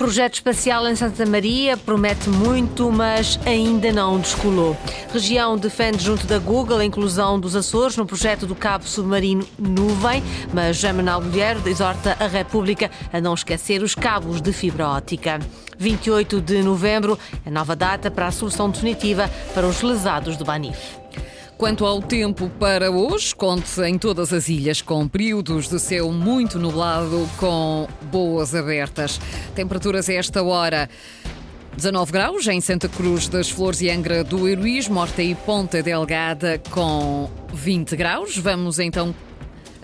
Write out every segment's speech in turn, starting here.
Projeto espacial em Santa Maria promete muito, mas ainda não descolou. Região defende junto da Google a inclusão dos Açores no projeto do cabo submarino Nuvem, mas Jamanal Mulher exorta a República a não esquecer os cabos de fibra óptica. 28 de novembro, a nova data para a solução definitiva para os lesados do Banif. Quanto ao tempo para hoje, conte em todas as ilhas com períodos de céu muito nublado, com boas abertas. Temperaturas a esta hora. 19 graus em Santa Cruz das Flores e Angra do Heroísmo, Morta e Ponta Delgada com 20 graus. Vamos então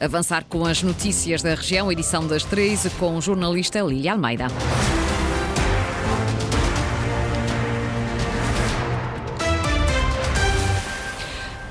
avançar com as notícias da região, edição das 13, com o jornalista Lília Almeida.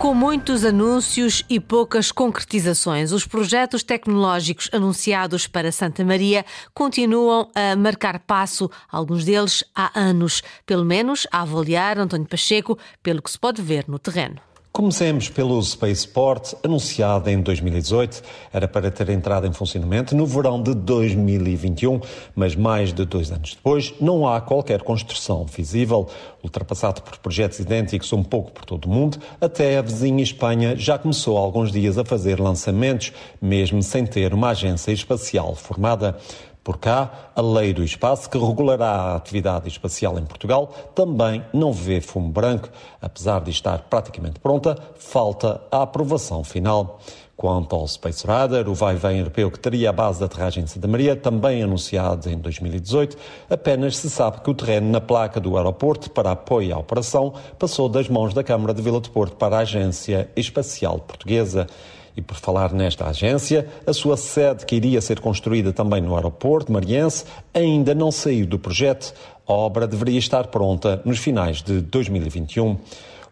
Com muitos anúncios e poucas concretizações, os projetos tecnológicos anunciados para Santa Maria continuam a marcar passo, alguns deles há anos, pelo menos a avaliar António Pacheco, pelo que se pode ver no terreno. Comecemos pelo Spaceport, anunciado em 2018. Era para ter entrado em funcionamento no verão de 2021, mas mais de dois anos depois não há qualquer construção visível. Ultrapassado por projetos idênticos um pouco por todo o mundo, até a vizinha Espanha já começou há alguns dias a fazer lançamentos, mesmo sem ter uma agência espacial formada. Por cá, a lei do espaço, que regulará a atividade espacial em Portugal, também não vê fumo branco. Apesar de estar praticamente pronta, falta a aprovação final. Quanto ao Space Radar, o vai-vem europeu que teria a base de aterragem de Santa Maria, também anunciado em 2018, apenas se sabe que o terreno na placa do aeroporto para apoio à operação passou das mãos da Câmara de Vila de Porto para a Agência Espacial Portuguesa. E por falar nesta agência, a sua sede, que iria ser construída também no aeroporto mariense, ainda não saiu do projeto. A obra deveria estar pronta nos finais de 2021.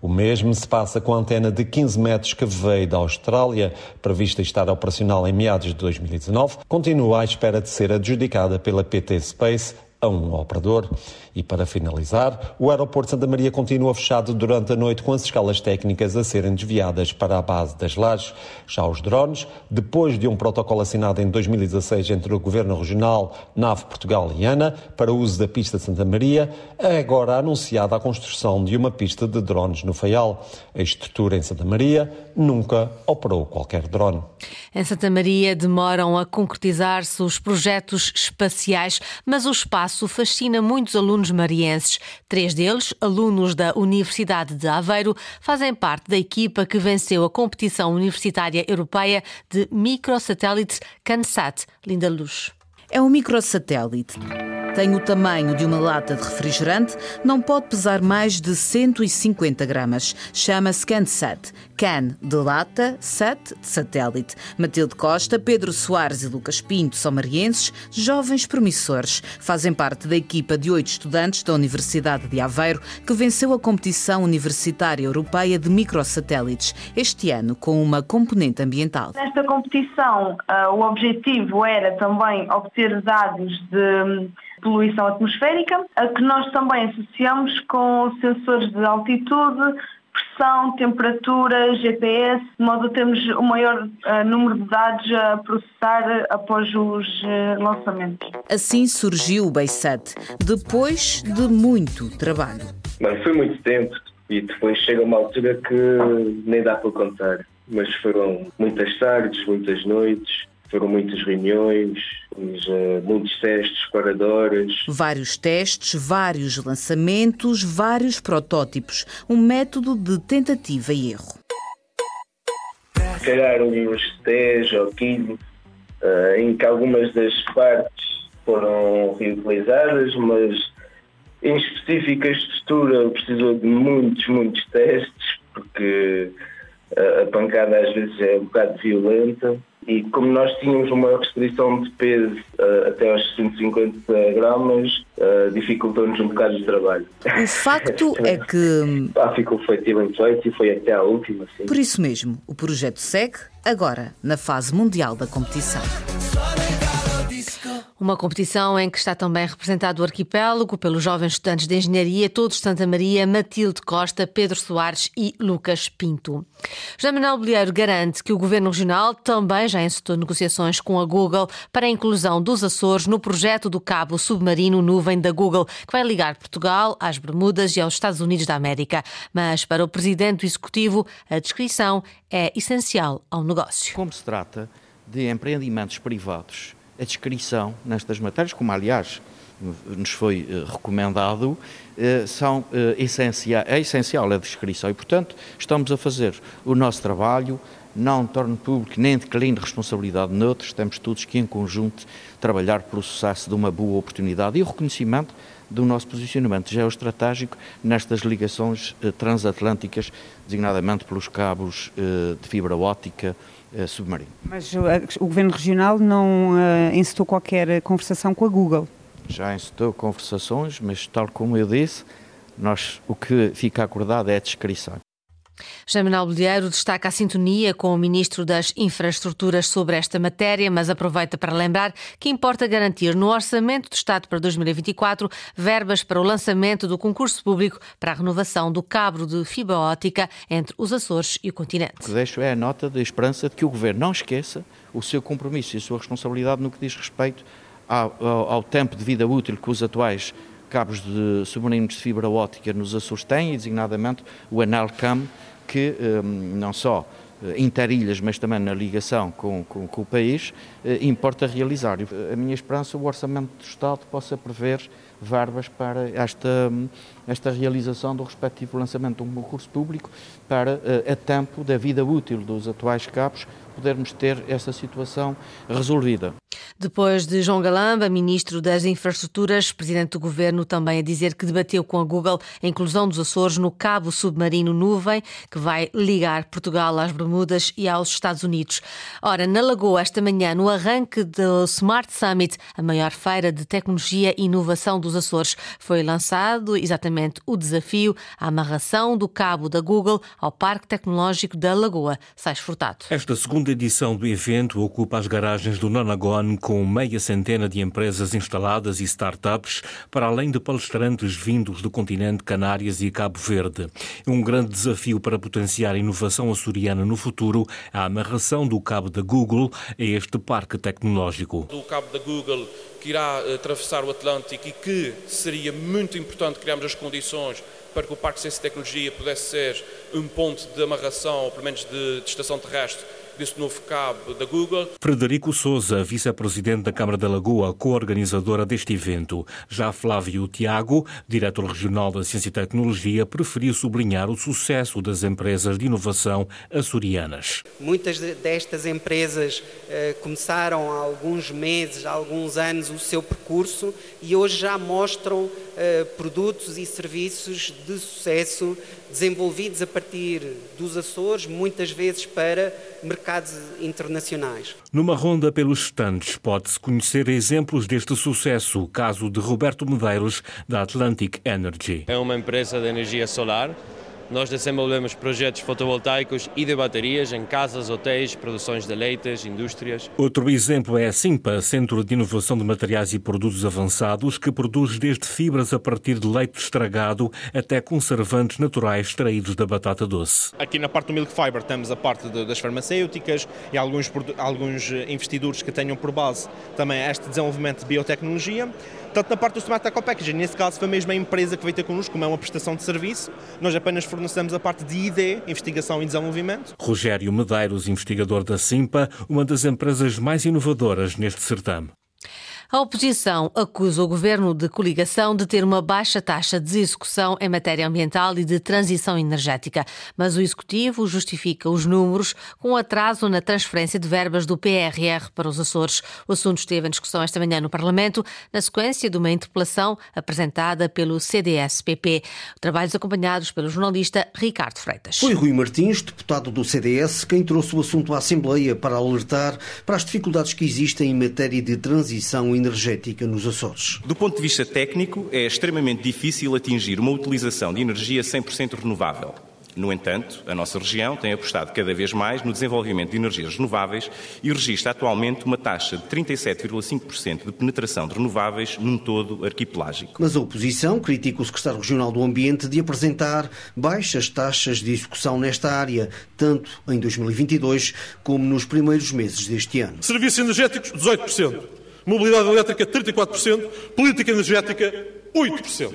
O mesmo se passa com a antena de 15 metros que veio da Austrália, prevista estar operacional em meados de 2019, continua à espera de ser adjudicada pela PT Space a um operador. E para finalizar, o aeroporto Santa Maria continua fechado durante a noite com as escalas técnicas a serem desviadas para a base das lajes. Já os drones, depois de um protocolo assinado em 2016 entre o Governo Regional, NAV Portugal e ANA, para uso da pista de Santa Maria, é agora anunciada a construção de uma pista de drones no Faial. A estrutura em Santa Maria nunca operou qualquer drone. Em Santa Maria demoram a concretizar-se os projetos espaciais, mas o espaço fascina muitos alunos alunos marienses. Três deles, alunos da Universidade de Aveiro, fazem parte da equipa que venceu a competição universitária europeia de microsatélite CANSAT. Linda Luz. É um microsatélite tem o tamanho de uma lata de refrigerante, não pode pesar mais de 150 gramas. Chama-se CanSat. Can de lata, Sat de satélite. Matilde Costa, Pedro Soares e Lucas Pinto são marienses, jovens promissores. Fazem parte da equipa de oito estudantes da Universidade de Aveiro que venceu a competição universitária europeia de microsatélites, este ano com uma componente ambiental. Nesta competição, uh, o objetivo era também obter dados de poluição atmosférica, a que nós também associamos com sensores de altitude, pressão, temperatura, GPS, de modo a termos o maior uh, número de dados a processar após os uh, lançamentos. Assim surgiu o BaseSat, depois de muito trabalho. Mano, foi muito tempo e depois chega uma altura que nem dá para contar. Mas foram muitas tardes, muitas noites, foram muitas reuniões, eh, muitos testes, paradoras. Vários testes, vários lançamentos, vários protótipos. Um método de tentativa e erro. Se calhar uns 10 ou 15, eh, em que algumas das partes foram reutilizadas, mas em específico a estrutura precisou de muitos, muitos testes, porque eh, a pancada às vezes é um bocado violenta e como nós tínhamos uma restrição de peso uh, até aos 150 gramas, uh, dificultou-nos um bocado o trabalho. O facto é que. Ah, ficou feito e bem feito e foi até à última. Sim. Por isso mesmo, o projeto segue agora na fase mundial da competição. Uma competição em que está também representado o arquipélago pelos jovens estudantes de engenharia, todos Santa Maria, Matilde Costa, Pedro Soares e Lucas Pinto. José Manuel Bolheiro garante que o Governo Regional também já encetou negociações com a Google para a inclusão dos Açores no projeto do cabo submarino nuvem da Google, que vai ligar Portugal às Bermudas e aos Estados Unidos da América. Mas para o Presidente do Executivo, a descrição é essencial ao negócio. Como se trata de empreendimentos privados a descrição nestas matérias, como aliás nos foi uh, recomendado, uh, são uh, essencial, é essencial a descrição e, portanto, estamos a fazer o nosso trabalho, não torno público nem declino responsabilidade noutros, temos todos que em conjunto trabalhar pelo sucesso de uma boa oportunidade e o reconhecimento do nosso posicionamento geoestratégico nestas ligações transatlânticas, designadamente pelos cabos de fibra óptica, eh, submarino. Mas o, o Governo Regional não uh, encetou qualquer conversação com a Google? Já encetou conversações, mas tal como eu disse, nós, o que fica acordado é a descrição. José Manuel destaca a sintonia com o Ministro das Infraestruturas sobre esta matéria, mas aproveita para lembrar que importa garantir no Orçamento do Estado para 2024 verbas para o lançamento do concurso público para a renovação do cabo de fibra óptica entre os Açores e o continente. O que deixo é a nota de esperança de que o Governo não esqueça o seu compromisso e a sua responsabilidade no que diz respeito ao, ao, ao tempo de vida útil que os atuais cabos de submarinos de fibra óptica nos Açores têm, e designadamente o ANALCAM, que um, não só eh, interilhas, mas também na ligação com, com, com o país, eh, importa realizar. A minha esperança, o Orçamento do Estado possa prever verbas para esta, esta realização do respectivo lançamento de um concurso público para, eh, a tempo da vida útil dos atuais cabos, podermos ter essa situação resolvida. Depois de João Galamba, ministro das Infraestruturas, presidente do governo, também a dizer que debateu com a Google a inclusão dos Açores no cabo submarino nuvem que vai ligar Portugal às Bermudas e aos Estados Unidos. Ora, na Lagoa, esta manhã, no arranque do Smart Summit, a maior feira de tecnologia e inovação dos Açores, foi lançado exatamente o desafio à amarração do cabo da Google ao Parque Tecnológico da Lagoa. Sais Furtado. Esta segunda edição do evento ocupa as garagens do Nonagon com meia centena de empresas instaladas e startups, para além de palestrantes vindos do continente Canárias e Cabo Verde. É um grande desafio para potenciar a inovação açoriana no futuro, a amarração do cabo da Google a este parque tecnológico. O cabo da Google que irá eh, atravessar o Atlântico e que seria muito importante criarmos as condições para que o Parque de Ciência e Tecnologia pudesse ser um ponto de amarração, ou pelo menos de, de estação terrestre, desse novo cabo da Google. Frederico Souza, vice-presidente da Câmara da Lagoa, co-organizadora deste evento. Já Flávio Tiago, diretor regional da Ciência e Tecnologia, preferiu sublinhar o sucesso das empresas de inovação açorianas. Muitas destas empresas eh, começaram há alguns meses, há alguns anos, o seu percurso e hoje já mostram eh, produtos e serviços de sucesso desenvolvidos a partir dos Açores, muitas vezes para mercados internacionais. Numa ronda pelos estantes, pode-se conhecer exemplos deste sucesso, o caso de Roberto Medeiros, da Atlantic Energy. É uma empresa de energia solar nós desenvolvemos projetos fotovoltaicos e de baterias em casas, hotéis, produções de leites, indústrias. Outro exemplo é a Simpa, Centro de Inovação de Materiais e Produtos Avançados, que produz desde fibras a partir de leite estragado até conservantes naturais extraídos da batata doce. Aqui na parte do Milk Fiber temos a parte de, das farmacêuticas e alguns, alguns investidores que tenham por base também este desenvolvimento de biotecnologia. Tanto na parte do Smart Eco Packaging, nesse caso foi mesmo a empresa que veio ter connosco, como é uma prestação de serviço, nós apenas fornecemos a parte de ID, investigação e desenvolvimento. Rogério Medeiros, investigador da Simpa, uma das empresas mais inovadoras neste certame. A oposição acusa o governo de coligação de ter uma baixa taxa de execução em matéria ambiental e de transição energética, mas o executivo justifica os números com atraso na transferência de verbas do PRR para os Açores. O assunto esteve em discussão esta manhã no Parlamento, na sequência de uma interpelação apresentada pelo CDS-PP. Trabalhos acompanhados pelo jornalista Ricardo Freitas. Foi Rui Martins, deputado do CDS, quem trouxe o assunto à Assembleia para alertar para as dificuldades que existem em matéria de transição energética energética nos Açores. Do ponto de vista técnico, é extremamente difícil atingir uma utilização de energia 100% renovável. No entanto, a nossa região tem apostado cada vez mais no desenvolvimento de energias renováveis e registra atualmente uma taxa de 37,5% de penetração de renováveis num todo arquipelágico. Mas a oposição critica o secretário regional do Ambiente de apresentar baixas taxas de execução nesta área, tanto em 2022 como nos primeiros meses deste ano. Serviços energéticos, 18%. Mobilidade elétrica, 34%. Política energética, 8%.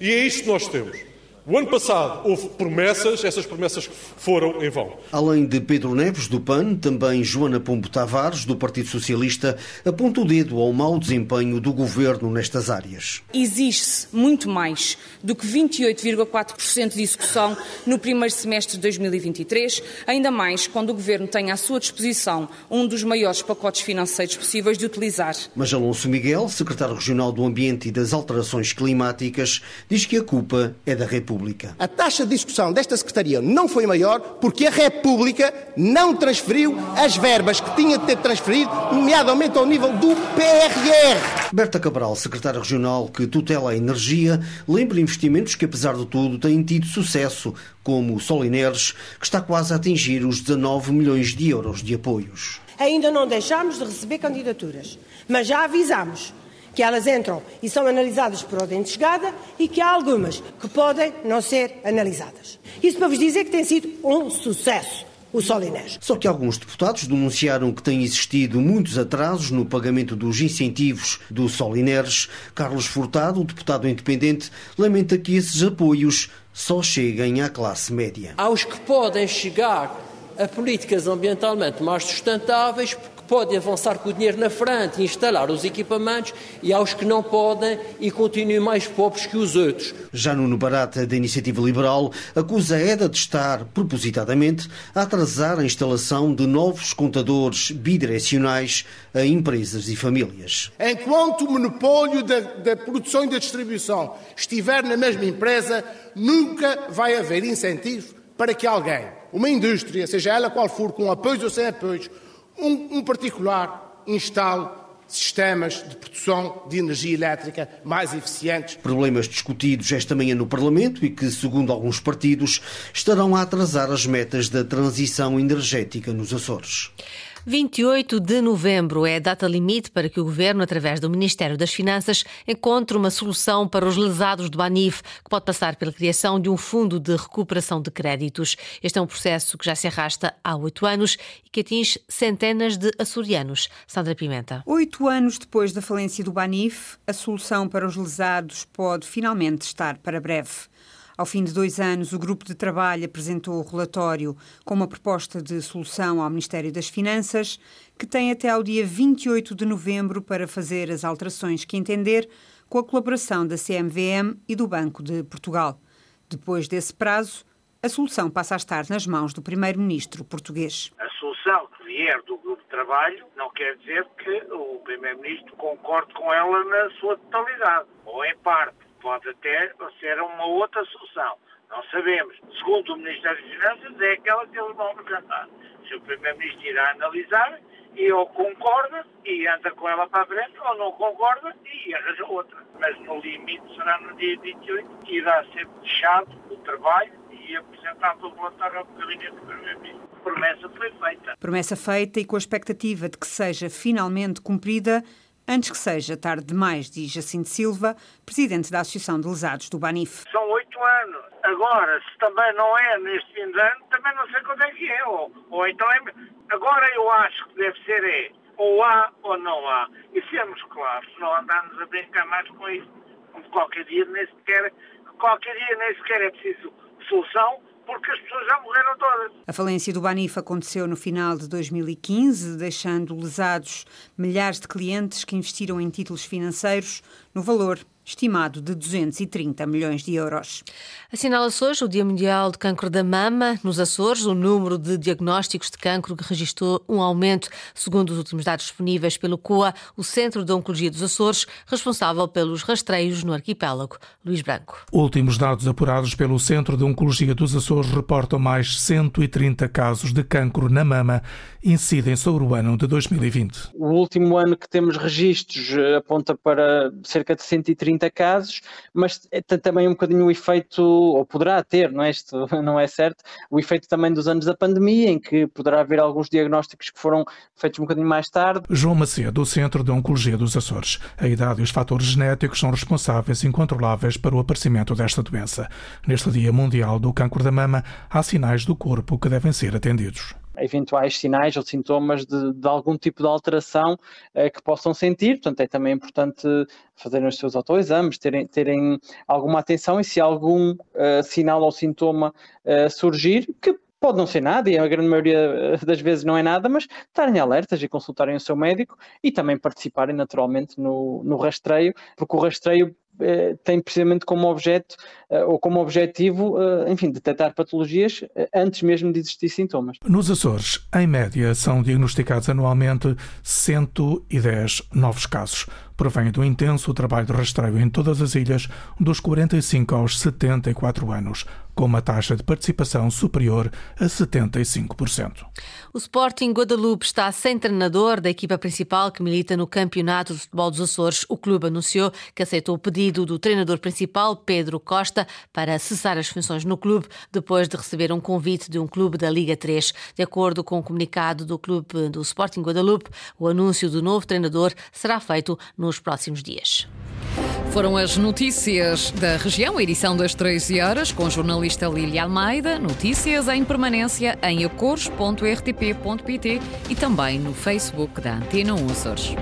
E é isto que nós temos. O ano passado houve promessas, essas promessas foram em vão. Além de Pedro Neves, do PAN, também Joana Pombo Tavares, do Partido Socialista, aponta o dedo ao mau desempenho do governo nestas áreas. Exige-se muito mais do que 28,4% de execução no primeiro semestre de 2023, ainda mais quando o governo tem à sua disposição um dos maiores pacotes financeiros possíveis de utilizar. Mas Alonso Miguel, secretário regional do Ambiente e das Alterações Climáticas, diz que a culpa é da República. República. A taxa de execução desta Secretaria não foi maior porque a República não transferiu as verbas que tinha de ter transferido, nomeadamente ao nível do PRR. Berta Cabral, secretária regional que tutela a energia, lembra investimentos que, apesar de tudo, têm tido sucesso, como o Solineres, que está quase a atingir os 19 milhões de euros de apoios. Ainda não deixámos de receber candidaturas, mas já avisámos que elas entram e são analisadas por ordem de chegada e que há algumas que podem não ser analisadas. Isso para vos dizer que tem sido um sucesso. O Solinés. Só que alguns deputados denunciaram que têm existido muitos atrasos no pagamento dos incentivos do Solineres. Carlos Furtado, o deputado independente, lamenta que esses apoios só cheguem à classe média. Aos que podem chegar a políticas ambientalmente mais sustentáveis, podem avançar com o dinheiro na frente e instalar os equipamentos e aos que não podem e continuem mais pobres que os outros. Já Nuno Barata, da Iniciativa Liberal, acusa a EDA de estar, propositadamente, a atrasar a instalação de novos contadores bidirecionais a empresas e famílias. Enquanto o monopólio da, da produção e da distribuição estiver na mesma empresa, nunca vai haver incentivo para que alguém, uma indústria, seja ela qual for, com apoios ou sem apoios, um, um particular instale sistemas de produção de energia elétrica mais eficientes. Problemas discutidos esta manhã no Parlamento e que, segundo alguns partidos, estarão a atrasar as metas da transição energética nos Açores. 28 de novembro é a data limite para que o Governo, através do Ministério das Finanças, encontre uma solução para os lesados do Banif, que pode passar pela criação de um fundo de recuperação de créditos. Este é um processo que já se arrasta há oito anos e que atinge centenas de açorianos. Sandra Pimenta. Oito anos depois da falência do Banif, a solução para os lesados pode finalmente estar para breve. Ao fim de dois anos, o grupo de trabalho apresentou o relatório com uma proposta de solução ao Ministério das Finanças, que tem até ao dia 28 de novembro para fazer as alterações que entender, com a colaboração da CMVM e do Banco de Portugal. Depois desse prazo, a solução passa a estar nas mãos do Primeiro-Ministro português. A solução que vier do grupo de trabalho não quer dizer que o Primeiro-Ministro concorde com ela na sua totalidade, ou em parte pode até ser uma outra solução. Não sabemos. Segundo o Ministério das Finanças, é aquela que eles vão apresentar. Se o Primeiro-Ministro irá analisar e ou concorda e anda com ela para a frente, ou não concorda e arranja outra. Mas no limite será no dia 28 que irá ser fechado o trabalho e apresentado o relatório ao Gabinete do Primeiro-Ministro. Promessa foi feita. Promessa feita e com a expectativa de que seja finalmente cumprida Antes que seja tarde demais, diz Jacinto Silva, presidente da Associação de Lesados do Banif. São oito anos. Agora, se também não é neste fim de ano, também não sei quando é que é. Ou, ou então é. Agora eu acho que deve ser é. Ou há ou não há. E sermos claros, não andarmos a brincar mais com isso. Qualquer dia nem sequer, qualquer dia nem sequer é preciso solução porque as pessoas já morreram todas. A falência do Banif aconteceu no final de 2015, deixando lesados milhares de clientes que investiram em títulos financeiros no valor estimado de 230 milhões de euros. Assinala-se hoje o Dia Mundial de Cancro da Mama. Nos Açores, o número de diagnósticos de cancro que registrou um aumento, segundo os últimos dados disponíveis pelo COA, o Centro de Oncologia dos Açores, responsável pelos rastreios no arquipélago. Luís Branco. Últimos dados apurados pelo Centro de Oncologia dos Açores reportam mais 130 casos de cancro na mama incidem sobre o ano de 2020. O último ano que temos registros aponta para cerca de 130 30 casos, mas tem também um bocadinho o efeito, ou poderá ter, não é? Isto não é certo, o efeito também dos anos da pandemia, em que poderá haver alguns diagnósticos que foram feitos um bocadinho mais tarde. João Macedo, do Centro de Oncologia dos Açores. A idade e os fatores genéticos são responsáveis incontroláveis para o aparecimento desta doença. Neste Dia Mundial do Câncer da Mama, há sinais do corpo que devem ser atendidos eventuais sinais ou sintomas de, de algum tipo de alteração eh, que possam sentir. Portanto, é também importante fazerem os seus autoexames, terem, terem alguma atenção e se algum uh, sinal ou sintoma uh, surgir, que pode não ser nada, e a grande maioria das vezes não é nada, mas estarem alertas e consultarem o seu médico e também participarem naturalmente no, no rastreio, porque o rastreio eh, tem precisamente como objeto eh, ou como objetivo, eh, enfim, detectar patologias antes mesmo de existir sintomas. Nos Açores, em média, são diagnosticados anualmente 110 novos casos. Provém do intenso trabalho de rastreio em todas as ilhas dos 45 aos 74 anos com uma taxa de participação superior a 75%. O Sporting Guadalupe está sem treinador da equipa principal que milita no Campeonato de Futebol dos Açores. O clube anunciou que aceitou o pedido do treinador principal, Pedro Costa, para cessar as funções no clube depois de receber um convite de um clube da Liga 3. De acordo com o comunicado do clube do Sporting Guadalupe, o anúncio do novo treinador será feito nos próximos dias. Foram as notícias da região, edição das 13 horas, com jornalista Lília Almeida. Notícias em permanência em acores.rtp.pt e também no Facebook da Antena 1 Açores.